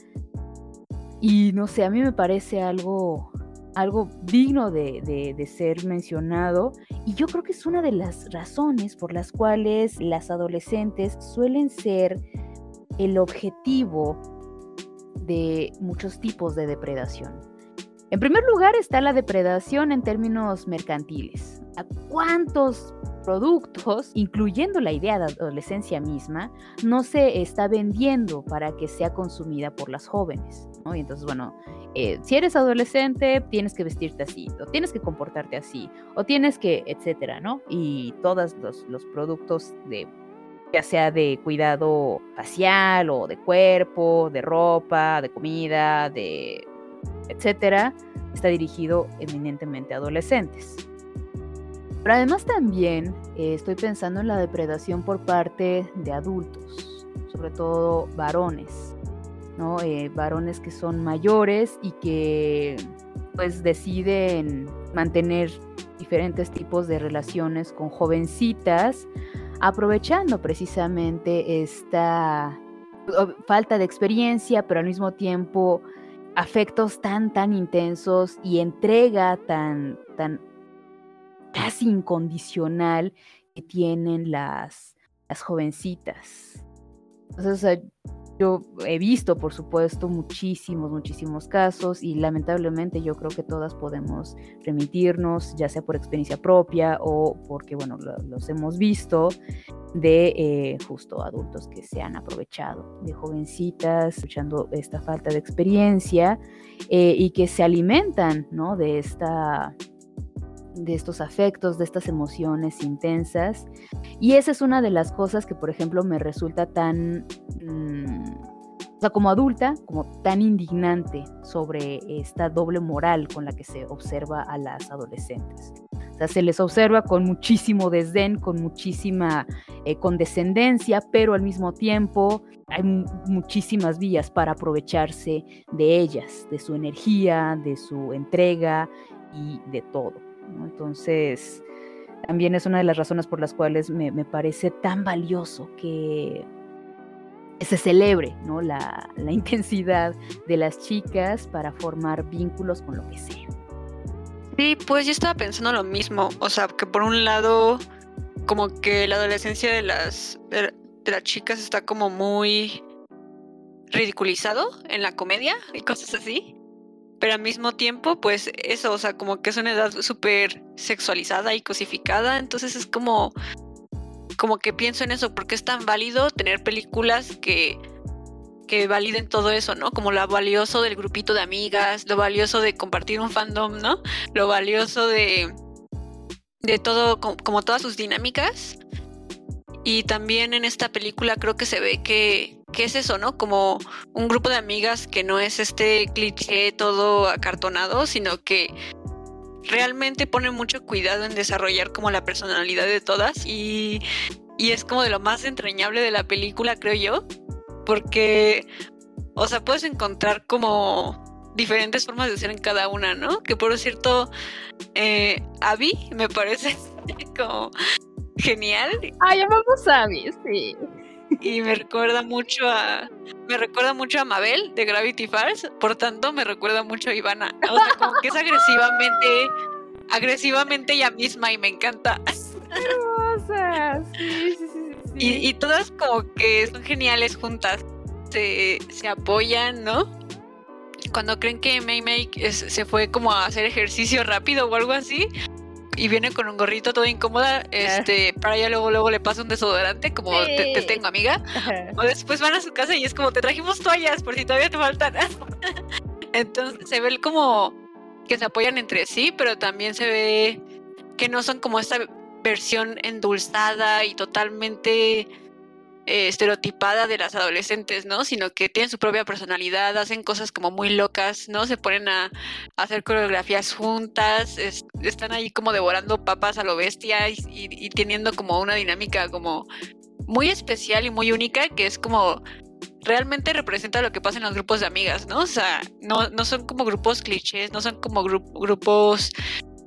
Y no sé, a mí me parece algo, algo digno de, de, ser mencionado y yo creo que es una de las razones por las cuales las adolescentes suelen ser el objetivo de muchos tipos de depredación. En primer lugar está la depredación en términos mercantiles. ¿A cuántos productos, incluyendo la idea de adolescencia misma, no se está vendiendo para que sea consumida por las jóvenes? Y entonces, bueno, eh, si eres adolescente, tienes que vestirte así, o tienes que comportarte así, o tienes que, etcétera, ¿no? Y todos los, los productos de ya sea de cuidado facial o de cuerpo, de ropa, de comida, de etcétera, está dirigido eminentemente a adolescentes. Pero además también eh, estoy pensando en la depredación por parte de adultos, sobre todo varones, ¿no? Eh, varones que son mayores y que pues deciden mantener diferentes tipos de relaciones con jovencitas, aprovechando precisamente esta falta de experiencia, pero al mismo tiempo afectos tan, tan intensos y entrega tan, tan casi incondicional que tienen las, las jovencitas. Entonces, yo he visto, por supuesto, muchísimos, muchísimos casos y lamentablemente yo creo que todas podemos remitirnos, ya sea por experiencia propia o porque, bueno, los hemos visto de eh, justo adultos que se han aprovechado de jovencitas, escuchando esta falta de experiencia eh, y que se alimentan, ¿no? De esta de estos afectos, de estas emociones intensas. Y esa es una de las cosas que, por ejemplo, me resulta tan, mm, o sea, como adulta, como tan indignante sobre esta doble moral con la que se observa a las adolescentes. O sea, se les observa con muchísimo desdén, con muchísima eh, condescendencia, pero al mismo tiempo hay muchísimas vías para aprovecharse de ellas, de su energía, de su entrega y de todo. Entonces, también es una de las razones por las cuales me, parece tan valioso que se celebre ¿no? la, la, intensidad de las chicas para formar vínculos con lo que sea. Sí, pues yo estaba pensando lo mismo. O sea, que por un lado, como que la adolescencia de las, de las chicas está como muy ridiculizado en la comedia y cosas así pero al mismo tiempo, pues eso, o sea, como que es una edad súper sexualizada y cosificada, entonces es como, como que pienso en eso, porque es tan válido tener películas que, que validen todo eso, ¿no? Como lo valioso del grupito de amigas, lo valioso de compartir un fandom, ¿no? Lo valioso de, de todo, como todas sus dinámicas. Y también en esta película creo que se ve que, ¿qué es eso, no? Como un grupo de amigas que no es este cliché todo acartonado, sino que realmente pone mucho cuidado en desarrollar como la personalidad de todas y, y es como de lo más entrañable de la película, creo yo, porque, o sea, puedes encontrar como diferentes formas de ser en cada una, ¿no? Que por cierto, eh, Abby me parece como genial. Ay, amamos a Abby, sí y me recuerda mucho a me recuerda mucho a Mabel de Gravity Falls, por tanto me recuerda mucho a Ivana. O sea, como que es agresivamente agresivamente ella misma y me encanta. Y, y, todas como que son geniales juntas. Se, se apoyan, ¿no? Cuando creen que May May se fue como a hacer ejercicio rápido o algo así, y viene con un gorrito todo incómoda, este, para ella luego luego le pasa un desodorante, como te, tengo amiga. O después van a su casa y es como te trajimos toallas por si todavía te faltan. Entonces se ve como que se apoyan entre sí, pero también se ve que no son como esta versión endulzada y totalmente eh, estereotipada de las adolescentes, ¿no? Sino que tienen su propia personalidad, hacen cosas como muy locas, ¿no? Se ponen a, hacer coreografías juntas, están ahí como devorando papas a lo bestia y, teniendo como una dinámica como muy especial y muy única que es como realmente representa lo que pasa en los grupos de amigas, ¿no? O sea, no, no son como grupos clichés, no son como grupos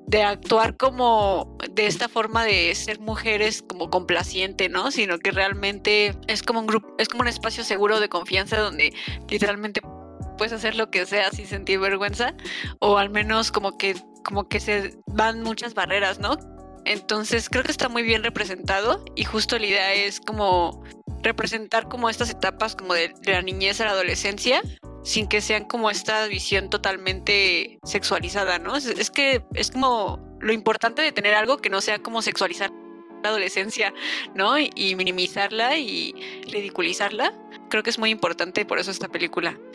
de actuar como de esta forma de ser mujeres como complaciente, ¿no? Sino que realmente es como un grupo, es como un espacio seguro de confianza donde literalmente puedes hacer lo que sea sin sentir vergüenza o al menos como que como que se van muchas barreras, ¿no? Entonces creo que está muy bien representado y justo la idea es como representar como estas etapas como de, la niñez a la adolescencia sin que sean como esta visión totalmente sexualizada, ¿no? Es, que es como lo importante de tener algo que no sea como sexualizar la adolescencia, ¿no? Y, minimizarla y ridiculizarla. Creo que es muy importante por eso esta película.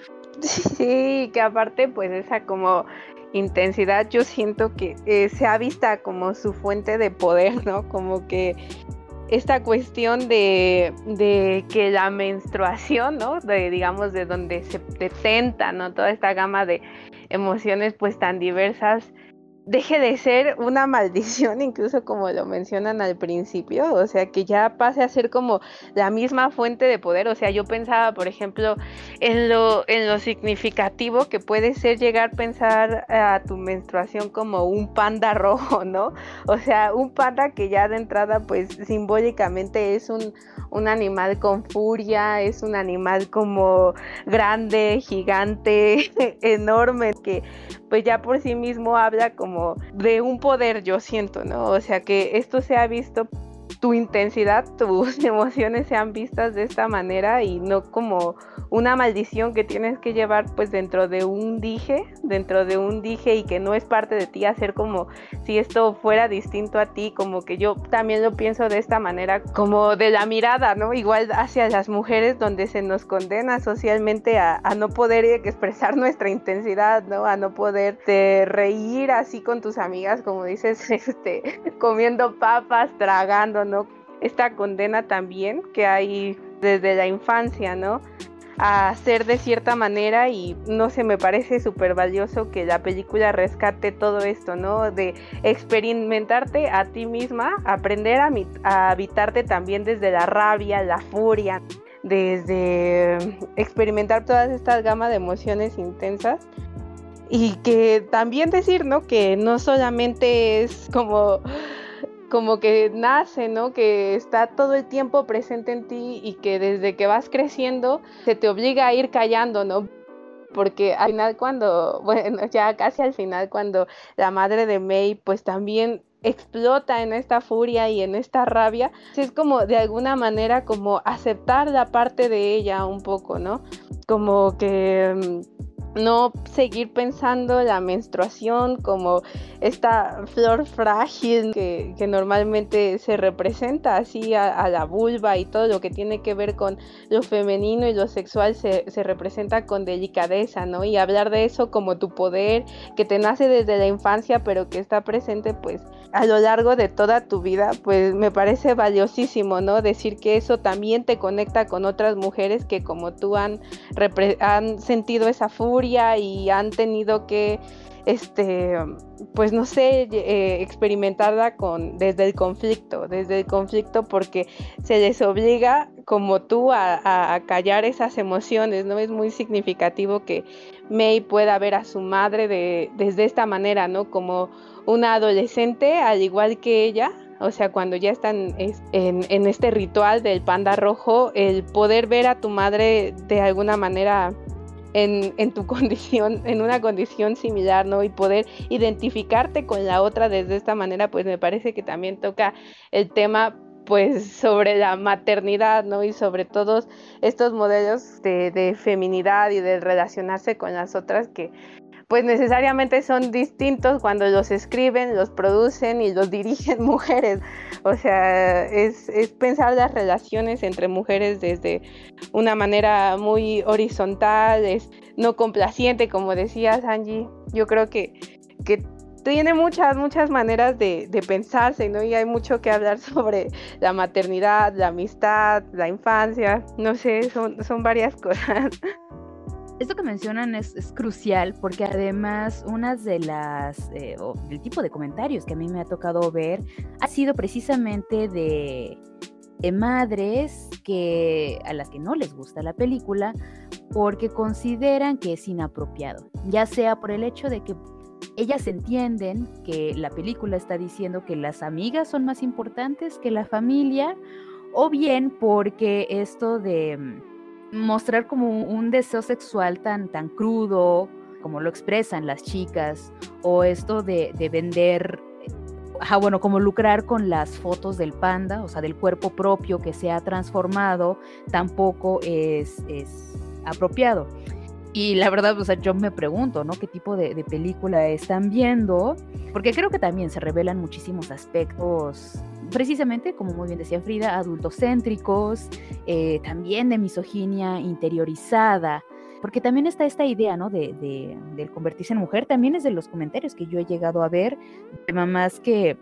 Sí, que aparte pues esa como intensidad yo siento que eh, se ha vista como su fuente de poder, ¿no? Como que esta cuestión de, de, que la menstruación, ¿no? De, digamos, de donde se detenta, ¿no? Toda esta gama de emociones pues tan diversas, deje de ser una maldición, incluso como lo mencionan al principio, o sea, que ya pase a ser como la misma fuente de poder, o sea, yo pensaba, por ejemplo, en lo, en lo significativo que puede ser llegar a pensar a tu menstruación como un panda rojo, ¿no? O sea, un panda que ya de entrada, pues simbólicamente es un, un animal con furia, es un animal como grande, gigante, enorme, que pues ya por sí mismo habla como de un poder, yo siento, ¿no? O sea, que esto se ha visto tu intensidad, tus emociones sean vistas de esta manera y no como una maldición que tienes que llevar pues dentro de un dije, dentro de un dije y que no es parte de ti, hacer como si esto fuera distinto a ti, como que yo también lo pienso de esta manera, como de la mirada, ¿no? Igual hacia las mujeres donde se nos condena socialmente a, no poder expresar nuestra intensidad, ¿no? A no poder reír así con tus amigas, como dices, este, comiendo papas, tragando, ¿no? Esta condena también que hay desde la infancia, ¿no? a ser de cierta manera y no sé, me parece súper valioso que la película rescate todo esto, ¿no? De experimentarte a ti misma, aprender a, a habitarte también desde la rabia, la furia, desde experimentar todas estas gamas de emociones intensas y que también decir, ¿no? Que no solamente es como como que nace, ¿no? Que está todo el tiempo presente en ti y que desde que vas creciendo se te obliga a ir callando, ¿no? Porque al final cuando, bueno, ya casi al final cuando la madre de May pues también explota en esta furia y en esta rabia, es como de alguna manera como aceptar la parte de ella un poco, ¿no? Como que mm, no seguir pensando la menstruación como esta flor frágil que, normalmente se representa así a, la vulva y todo lo que tiene que ver con lo femenino y lo sexual se, se, representa con delicadeza, ¿no? Y hablar de eso como tu poder que te nace desde la infancia pero que está presente pues a lo largo de toda tu vida, pues me parece valiosísimo, ¿no? Decir que eso también te conecta con otras mujeres que como tú han, han sentido esa furia y han tenido que, este, pues no sé, eh, experimentarla con, desde el conflicto, desde el conflicto porque se les obliga como tú a, a callar esas emociones, ¿no? Es muy significativo que May pueda ver a su madre de, desde esta manera, ¿no? Como una adolescente, al igual que ella, o sea, cuando ya están en, este ritual del panda rojo, el poder ver a tu madre de alguna manera en, en, tu condición, en una condición similar, ¿no? Y poder identificarte con la otra desde esta manera, pues me parece que también toca el tema pues sobre la maternidad, ¿no? Y sobre todos estos modelos de, de feminidad y de relacionarse con las otras que pues necesariamente son distintos cuando los escriben, los producen y los dirigen mujeres. O sea, es, pensar las relaciones entre mujeres desde una manera muy horizontal, es no complaciente, como decías Angie. Yo creo que, que tiene muchas, muchas maneras de, de, pensarse, ¿no? Y hay mucho que hablar sobre la maternidad, la amistad, la infancia, no sé, son, son varias cosas esto que mencionan es, crucial porque además unas de las, eh, el tipo de comentarios que a mí me ha tocado ver ha sido precisamente de, madres que a las que no les gusta la película porque consideran que es inapropiado, ya sea por el hecho de que ellas entienden que la película está diciendo que las amigas son más importantes que la familia, o bien porque esto de mm, mostrar como un deseo sexual tan, tan crudo, como lo expresan las chicas, o esto de, de vender ah, bueno, como lucrar con las fotos del panda, o sea, del cuerpo propio que se ha transformado, tampoco es, es apropiado. Y la verdad, o sea, yo me pregunto, ¿no? ¿Qué tipo de, película están viendo? Porque creo que también se revelan muchísimos aspectos, precisamente, como muy bien decía Frida, adultocéntricos, eh, también de misoginia interiorizada. Porque también está esta idea, ¿no? De, de, del convertirse en mujer, también es de los comentarios que yo he llegado a ver de mamás que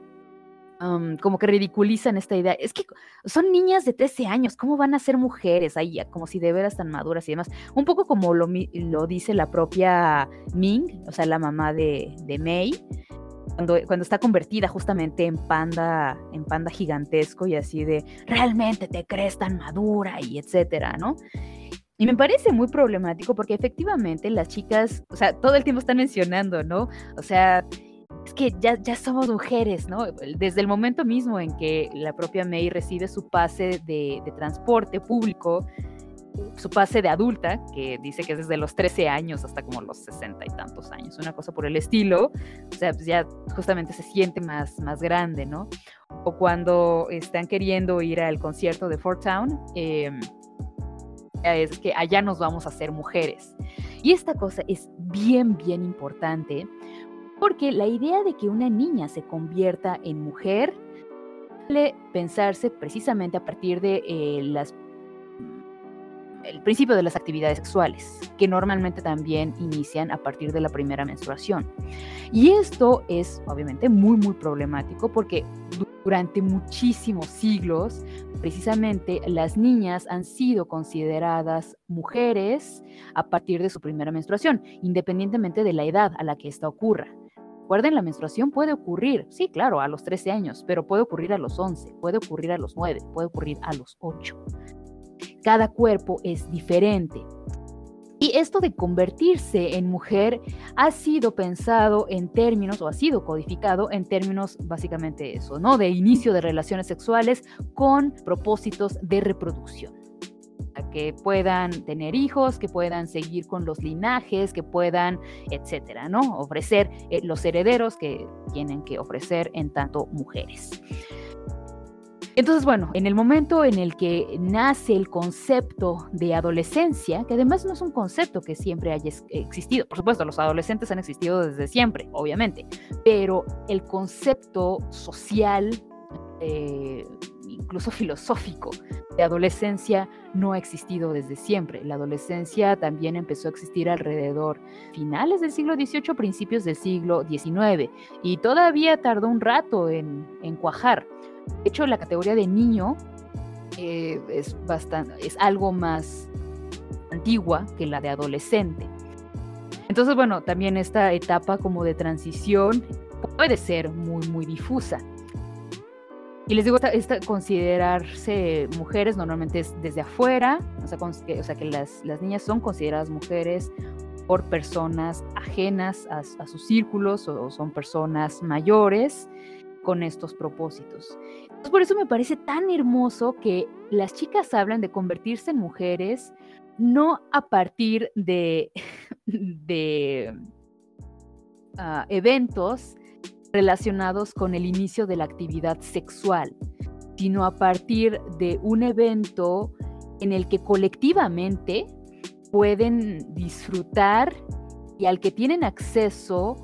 como que ridiculizan esta idea. Es que son niñas de 13 años, ¿cómo van a ser mujeres? Ahí, como si de veras tan maduras y demás. Un poco como lo, lo dice la propia Ming, o sea, la mamá de, de Mei, cuando, cuando, está convertida justamente en panda, en panda gigantesco y así de, realmente te crees tan madura y etcétera, ¿no? Y me parece muy problemático porque efectivamente las chicas, o sea, todo el tiempo están mencionando, ¿no? O sea, es que ya, ya somos mujeres, ¿no? Desde el momento mismo en que la propia May recibe su pase de, transporte público, su pase de adulta, que dice que es desde los 13 años hasta como los 60 y tantos años, una cosa por el estilo, o sea, pues ya justamente se siente más, más grande, ¿no? O cuando están queriendo ir al concierto de Fort Town, em, es que allá nos vamos a hacer mujeres. Y esta cosa es bien, bien importante porque la idea de que una niña se convierta en mujer suele pensarse precisamente a partir de eh, las el principio de las actividades sexuales, que normalmente también inician a partir de la primera menstruación. Y esto es obviamente muy, muy problemático porque durante muchísimos siglos, precisamente las niñas han sido consideradas mujeres a partir de su primera menstruación, independientemente de la edad a la que esta ocurra. Recuerden, la menstruación puede ocurrir, sí, claro, a los 13 años, pero puede ocurrir a los 11, puede ocurrir a los 9, puede ocurrir a los 8. Cada cuerpo es diferente. Y esto de convertirse en mujer ha sido pensado en términos, o ha sido codificado en términos básicamente eso, ¿no? De inicio de relaciones sexuales con propósitos de reproducción que puedan tener hijos, que puedan seguir con los linajes, que puedan, etcétera, ¿no? Ofrecer eh, los herederos que tienen que ofrecer en tanto mujeres. Entonces, bueno, en el momento en el que nace el concepto de adolescencia, que además no es un concepto que siempre haya existido, por supuesto, los adolescentes han existido desde siempre, obviamente, pero el concepto social, eh, incluso filosófico, de adolescencia no ha existido desde siempre. La adolescencia también empezó a existir alrededor finales del siglo XVIII, principios del siglo XIX, y todavía tardó un rato en, cuajar. De hecho, la categoría de niño eh, es, es algo más antigua que la de adolescente. Entonces, bueno, también esta etapa como de transición puede ser muy, muy difusa. Y les digo, esta, considerarse mujeres normalmente es desde afuera, o sea, que las, niñas son consideradas mujeres por personas ajenas a, sus círculos o, son personas mayores con estos propósitos. Entonces, por eso me parece tan hermoso que las chicas hablan de convertirse en mujeres no a partir de, uh, eventos relacionados con el inicio de la actividad sexual, sino a partir de un evento en el que colectivamente pueden disfrutar y al que tienen acceso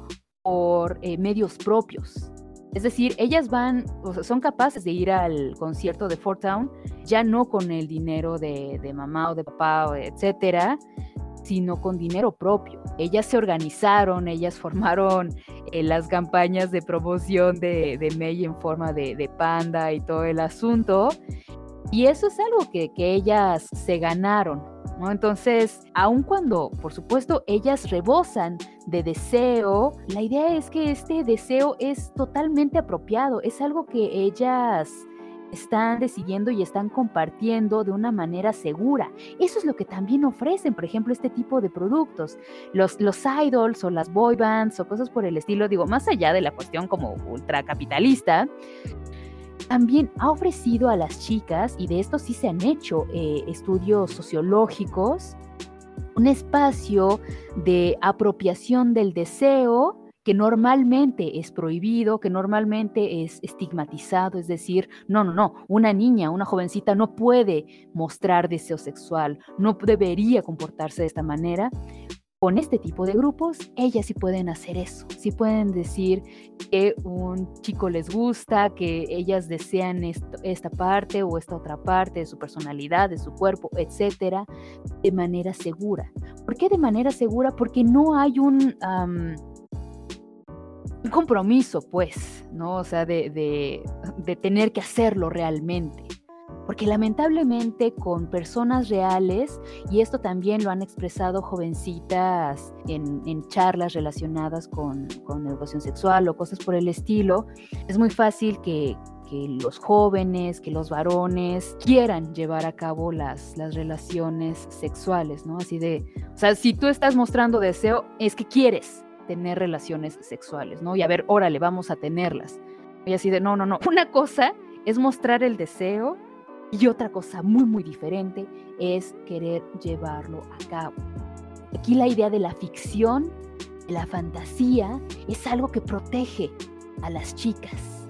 por eh, medios propios. Es decir, ellas van, son capaces de ir al concierto de Fort Town ya no con el dinero de, de mamá o de papá, etcétera, sino con dinero propio. Ellas se organizaron, ellas formaron eh, las campañas de promoción de, de May en forma de, panda y todo el asunto. Y eso es algo que, ellas se ganaron. Entonces, aun cuando, por supuesto, ellas rebosan de deseo, la idea es que este deseo es totalmente apropiado, es algo que ellas están decidiendo y están compartiendo de una manera segura. Eso es lo que también ofrecen, por ejemplo, este tipo de productos. Los, los idols o las boy bands o cosas por el estilo, digo, más allá de la cuestión como ultracapitalista, también ha ofrecido a las chicas, y de esto sí se han hecho eh, estudios sociológicos, un espacio de apropiación del deseo que normalmente es prohibido, que normalmente es estigmatizado, es decir, no, no, no, una niña, una jovencita no puede mostrar deseo sexual, no debería comportarse de esta manera. Con este tipo de grupos, ellas sí pueden hacer eso, sí pueden decir que un chico les gusta, que ellas desean esta parte o esta otra parte de su personalidad, de su cuerpo, etcétera, de manera segura. ¿Por qué de manera segura? Porque no hay un un compromiso, pues, ¿no? O sea, de, de, tener que hacerlo realmente. Porque lamentablemente con personas reales, y esto también lo han expresado jovencitas en, en charlas relacionadas con, con, educación sexual o cosas por el estilo, es muy fácil que, que los jóvenes, que los varones quieran llevar a cabo las, las relaciones sexuales, ¿no? Así de, o sea, si tú estás mostrando deseo, es que quieres, tener relaciones sexuales, ¿no? Y a ver, órale, vamos a tenerlas. Y así de, no, no, no. Una cosa es mostrar el deseo y otra cosa muy, muy diferente es querer llevarlo a cabo. Aquí la idea de la ficción, de la fantasía, es algo que protege a las chicas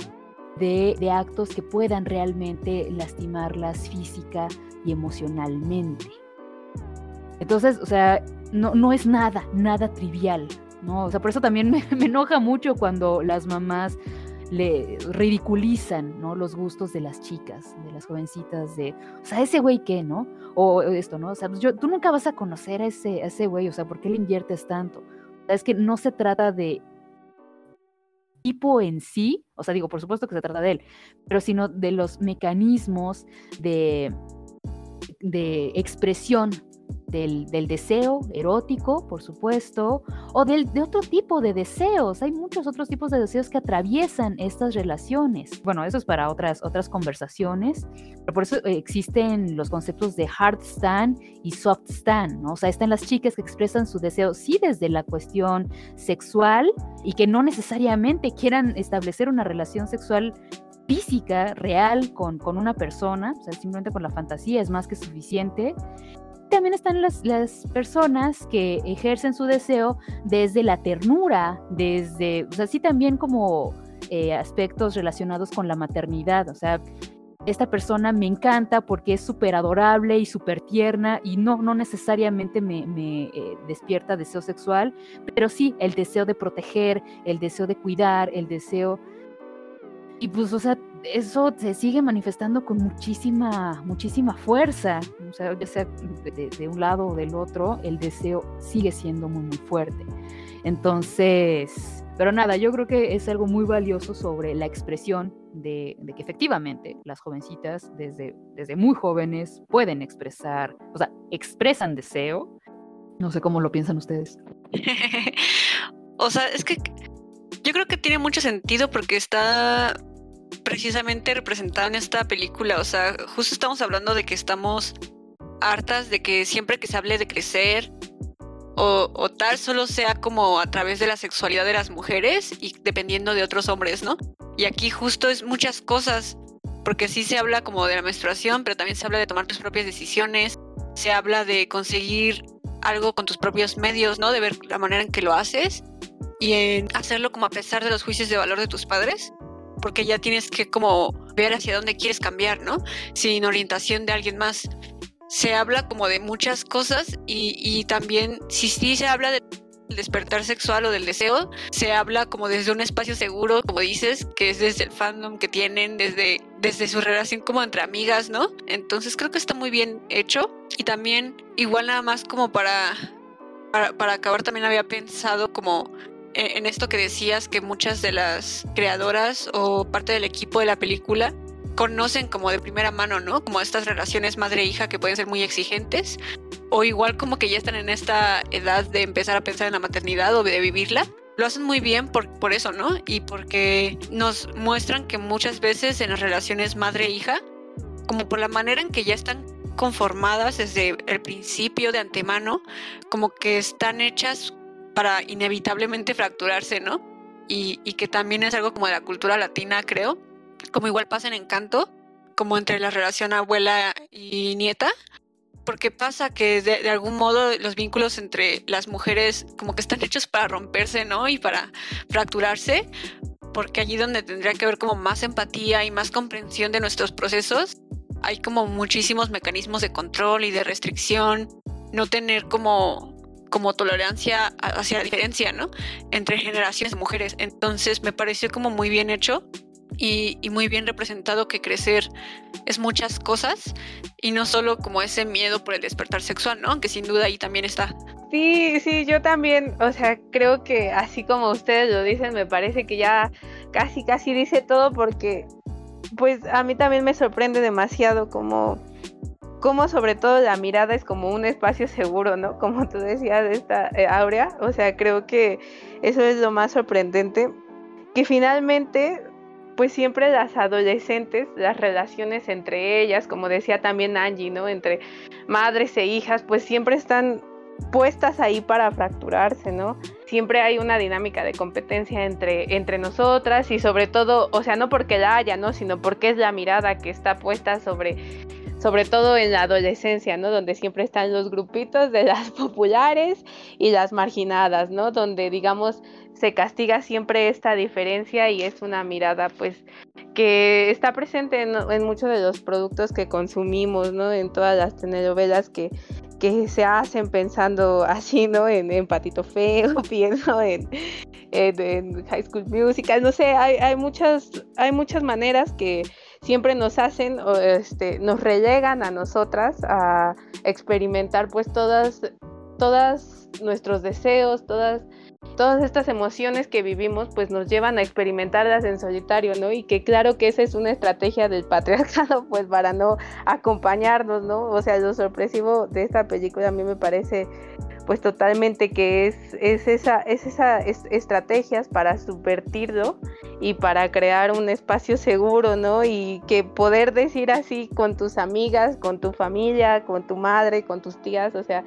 de, de actos que puedan realmente lastimarlas física y emocionalmente. Entonces, o sea, no, no es nada, nada trivial. ¿No? O sea, por eso también me, enoja mucho cuando las mamás le ridiculizan, ¿no? Los gustos de las chicas, de las jovencitas, de, o sea, ese güey qué, ¿no? O esto, ¿no? O sea, pues yo, tú nunca vas a conocer a ese, ese güey, o sea, ¿por qué le inviertes tanto? O sea, es que no se trata de tipo en sí, o sea, digo, por supuesto que se trata de él, pero sino de los mecanismos de, de expresión del, deseo erótico, por supuesto, o del, de otro tipo de deseos. Hay muchos otros tipos de deseos que atraviesan estas relaciones. Bueno, eso es para otras, otras conversaciones, pero por eso existen los conceptos de hard stand y soft stand. O sea, están las chicas que expresan su deseo, sí, desde la cuestión sexual y que no necesariamente quieran establecer una relación sexual física, real, con, con, una persona, o sea, simplemente con la fantasía es más que suficiente también están las, las, personas que ejercen su deseo desde la ternura, desde, o sea, sí también como eh, aspectos relacionados con la maternidad, o sea, esta persona me encanta porque es súper adorable y súper tierna y no, no necesariamente me, eh, despierta deseo sexual, pero sí el deseo de proteger, el deseo de cuidar, el deseo... Y pues, o sea, eso se sigue manifestando con muchísima, muchísima fuerza. O sea, ya sea de, un lado o del otro, el deseo sigue siendo muy, muy fuerte. Entonces, pero nada, yo creo que es algo muy valioso sobre la expresión de, que efectivamente las jovencitas desde, desde muy jóvenes pueden expresar, o sea, expresan deseo. No sé cómo lo piensan ustedes. o sea, es que yo creo que tiene mucho sentido porque está precisamente representado en esta película. O sea, justo estamos hablando de que estamos hartas de que siempre que se hable de crecer o, tal, solo sea como a través de la sexualidad de las mujeres y dependiendo de otros hombres, ¿no? Y aquí justo es muchas cosas, porque sí se habla como de la menstruación, pero también se habla de tomar tus propias decisiones, se habla de conseguir algo con tus propios medios, ¿no? De ver la manera en que lo haces y en hacerlo como a pesar de los juicios de valor de tus padres porque ya tienes que como ver hacia dónde quieres cambiar, ¿no? Sin orientación de alguien más. Se habla como de muchas cosas y, también si sí se habla del despertar sexual o del deseo, se habla como desde un espacio seguro, como dices, que es desde el fandom que tienen, desde, desde su relación como entre amigas, ¿no? Entonces creo que está muy bien hecho y también igual nada más como para, para, para acabar también había pensado como en esto que decías que muchas de las creadoras o parte del equipo de la película conocen como de primera mano, ¿no? Como estas relaciones madre-hija que pueden ser muy exigentes o igual como que ya están en esta edad de empezar a pensar en la maternidad o de vivirla, lo hacen muy bien por, por eso, ¿no? Y porque nos muestran que muchas veces en las relaciones madre-hija, como por la manera en que ya están conformadas desde el principio de antemano, como que están hechas para inevitablemente fracturarse, ¿no? Y, y que también es algo como de la cultura latina, creo, como igual pasa en Encanto, como entre la relación abuela y nieta, porque pasa que de, algún modo los vínculos entre las mujeres como que están hechos para romperse, ¿no? Y para fracturarse, porque allí donde tendría que haber como más empatía y más comprensión de nuestros procesos, hay como muchísimos mecanismos de control y de restricción, no tener como como tolerancia hacia la diferencia, ¿no? Entre generaciones de mujeres. Entonces me pareció como muy bien hecho y, muy bien representado que crecer es muchas cosas y no solo como ese miedo por el despertar sexual, ¿no? Aunque sin duda ahí también está. Sí, sí, yo también, o sea, creo que así como ustedes lo dicen, me parece que ya casi, casi dice todo porque, pues a mí también me sorprende demasiado como, como sobre todo la mirada es como un espacio seguro, ¿no? Como tú decías, esta eh, Aurea, o sea, creo que eso es lo más sorprendente, que finalmente pues siempre las adolescentes, las relaciones entre ellas, como decía también Angie, ¿no? Entre madres e hijas, pues siempre están puestas ahí para fracturarse, ¿no? Siempre hay una dinámica de competencia entre, entre nosotras y sobre todo, o sea, no porque la haya, ¿no? Sino porque es la mirada que está puesta sobre, sobre todo en la adolescencia, ¿no? Donde siempre están los grupitos de las populares y las marginadas, ¿no? Donde, digamos, se castiga siempre esta diferencia y es una mirada pues que está presente en, muchos de los productos que consumimos, ¿no? En todas las telenovelas que, que se hacen pensando así, ¿no? En, Patito Feo, pienso en, en, High School Musical, no sé, hay, hay, muchas, hay muchas maneras que siempre nos hacen, este, nos relegan a nosotras a experimentar pues todas, todas nuestros deseos, todas todas estas emociones que vivimos pues nos llevan a experimentarlas en solitario, ¿no? Y que claro que esa es una estrategia del patriarcado pues para no acompañarnos, ¿no? O sea, lo sorpresivo de esta película a mí me parece pues totalmente que es, es esa, es esa estrategias para subvertirlo y para crear un espacio seguro, ¿no? Y que poder decir así con tus amigas, con tu familia, con tu madre, con tus tías, o sea,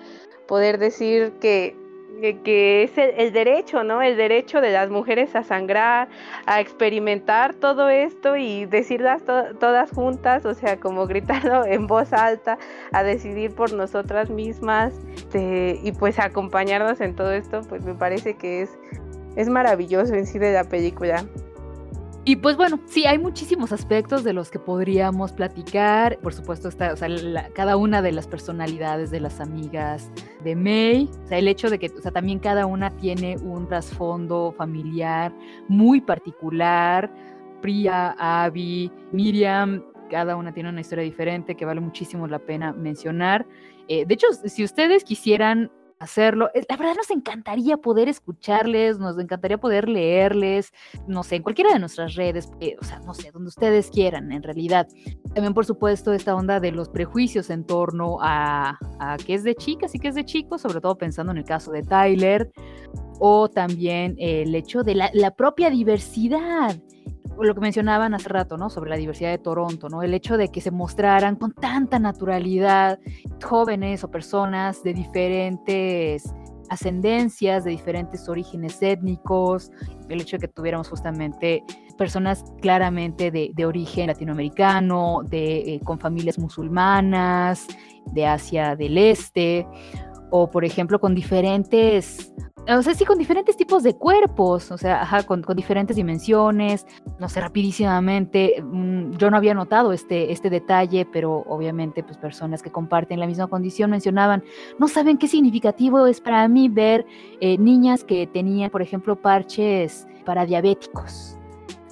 poder decir que que, es el, derecho, ¿no? El derecho de las mujeres a sangrar, a experimentar todo esto y decirlas todas juntas, o sea, como gritarlo en voz alta, a decidir por nosotras mismas este, y pues acompañarnos en todo esto, pues me parece que es, es maravilloso en sí de la película. Y pues bueno, sí, hay muchísimos aspectos de los que podríamos platicar. Por supuesto, está, cada una de las personalidades de las amigas de May, o sea, el hecho de que, también cada una tiene un trasfondo familiar muy particular. Priya, Abby, Miriam, cada una tiene una historia diferente que vale muchísimo la pena mencionar. Eh, de hecho, si ustedes quisieran hacerlo. La verdad nos encantaría poder escucharles, nos encantaría poder leerles, no sé, en cualquiera de nuestras redes, eh, o sea, no sé, donde ustedes quieran, en realidad. También, por supuesto, esta onda de los prejuicios en torno a, a qué es de chicas y qué es de chicos, sobre todo pensando en el caso de Tyler, o también el hecho de la, propia diversidad lo que mencionaban hace rato, ¿no? Sobre la diversidad de Toronto, ¿no? El hecho de que se mostraran con tanta naturalidad jóvenes o personas de diferentes ascendencias, de diferentes orígenes étnicos, el hecho de que tuviéramos justamente personas claramente de, origen latinoamericano, de, eh, con familias musulmanas, de Asia del Este, o por ejemplo con diferentes o sea, sí, con diferentes tipos de cuerpos, o sea, ajá, con, diferentes dimensiones, no sé, rapidísimamente. Mm, yo no había notado este, este detalle, pero obviamente, pues personas que comparten la misma condición mencionaban, no saben qué significativo es para mí ver eh, niñas que tenían, por ejemplo, parches para diabéticos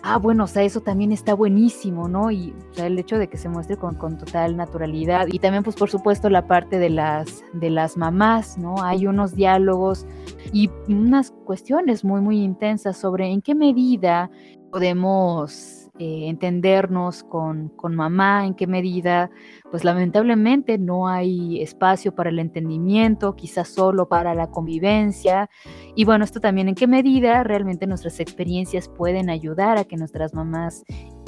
ah, bueno, o sea, eso también está buenísimo, ¿no? Y el hecho de que se muestre con, total naturalidad. Y también, pues, por supuesto, la parte de las, de las mamás, ¿no? Hay unos diálogos y unas cuestiones muy, muy intensas sobre en qué medida podemos eh, entendernos con, con, mamá, en qué medida, pues lamentablemente no hay espacio para el entendimiento, quizás solo para la convivencia. Y bueno, esto también en qué medida realmente nuestras experiencias pueden ayudar a que nuestras mamás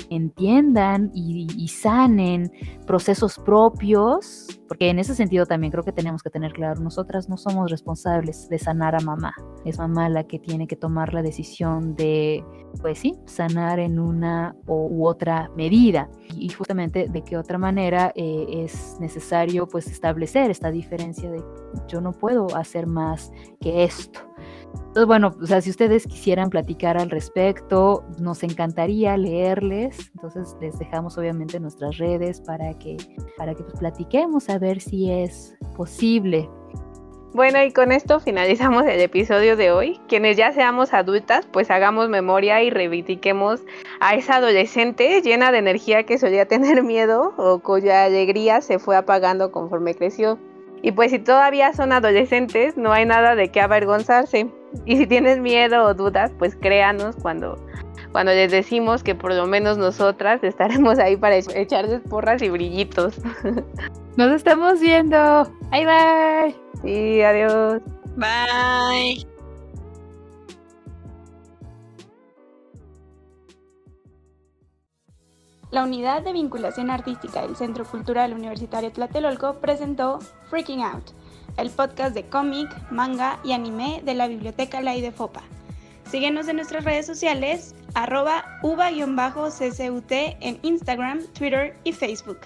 entiendan y, sanen procesos propios, porque en ese sentido también creo que tenemos que tener claro, nosotras no somos responsables de sanar a mamá, es mamá la que tiene que tomar la decisión de, pues sí, sanar en una u otra medida y justamente de qué otra manera eh, es necesario pues establecer esta diferencia de yo no puedo hacer más que esto. Entonces, bueno, o sea, si ustedes quisieran platicar al respecto, nos encantaría leerles. Entonces, les dejamos obviamente nuestras redes para que, para que pues, platiquemos a ver si es posible. Bueno, y con esto finalizamos el episodio de hoy. Quienes ya seamos adultas, pues hagamos memoria y reivindiquemos a esa adolescente llena de energía que solía tener miedo o cuya alegría se fue apagando conforme creció. Y pues si todavía son adolescentes, no hay nada de qué avergonzarse. Y si tienes miedo o dudas, pues créanos cuando, cuando les decimos que por lo menos nosotras estaremos ahí para echarles porras y brillitos. Nos estamos viendo. Bye bye. Sí, adiós. Bye. La Unidad de Vinculación Artística del Centro Cultural Universitario Tlatelolco presentó Freaking Out, el podcast de cómic, manga y anime de la Biblioteca Lai de Fopa. Síguenos en nuestras redes sociales, arroba uva-ccut en Instagram, Twitter y Facebook.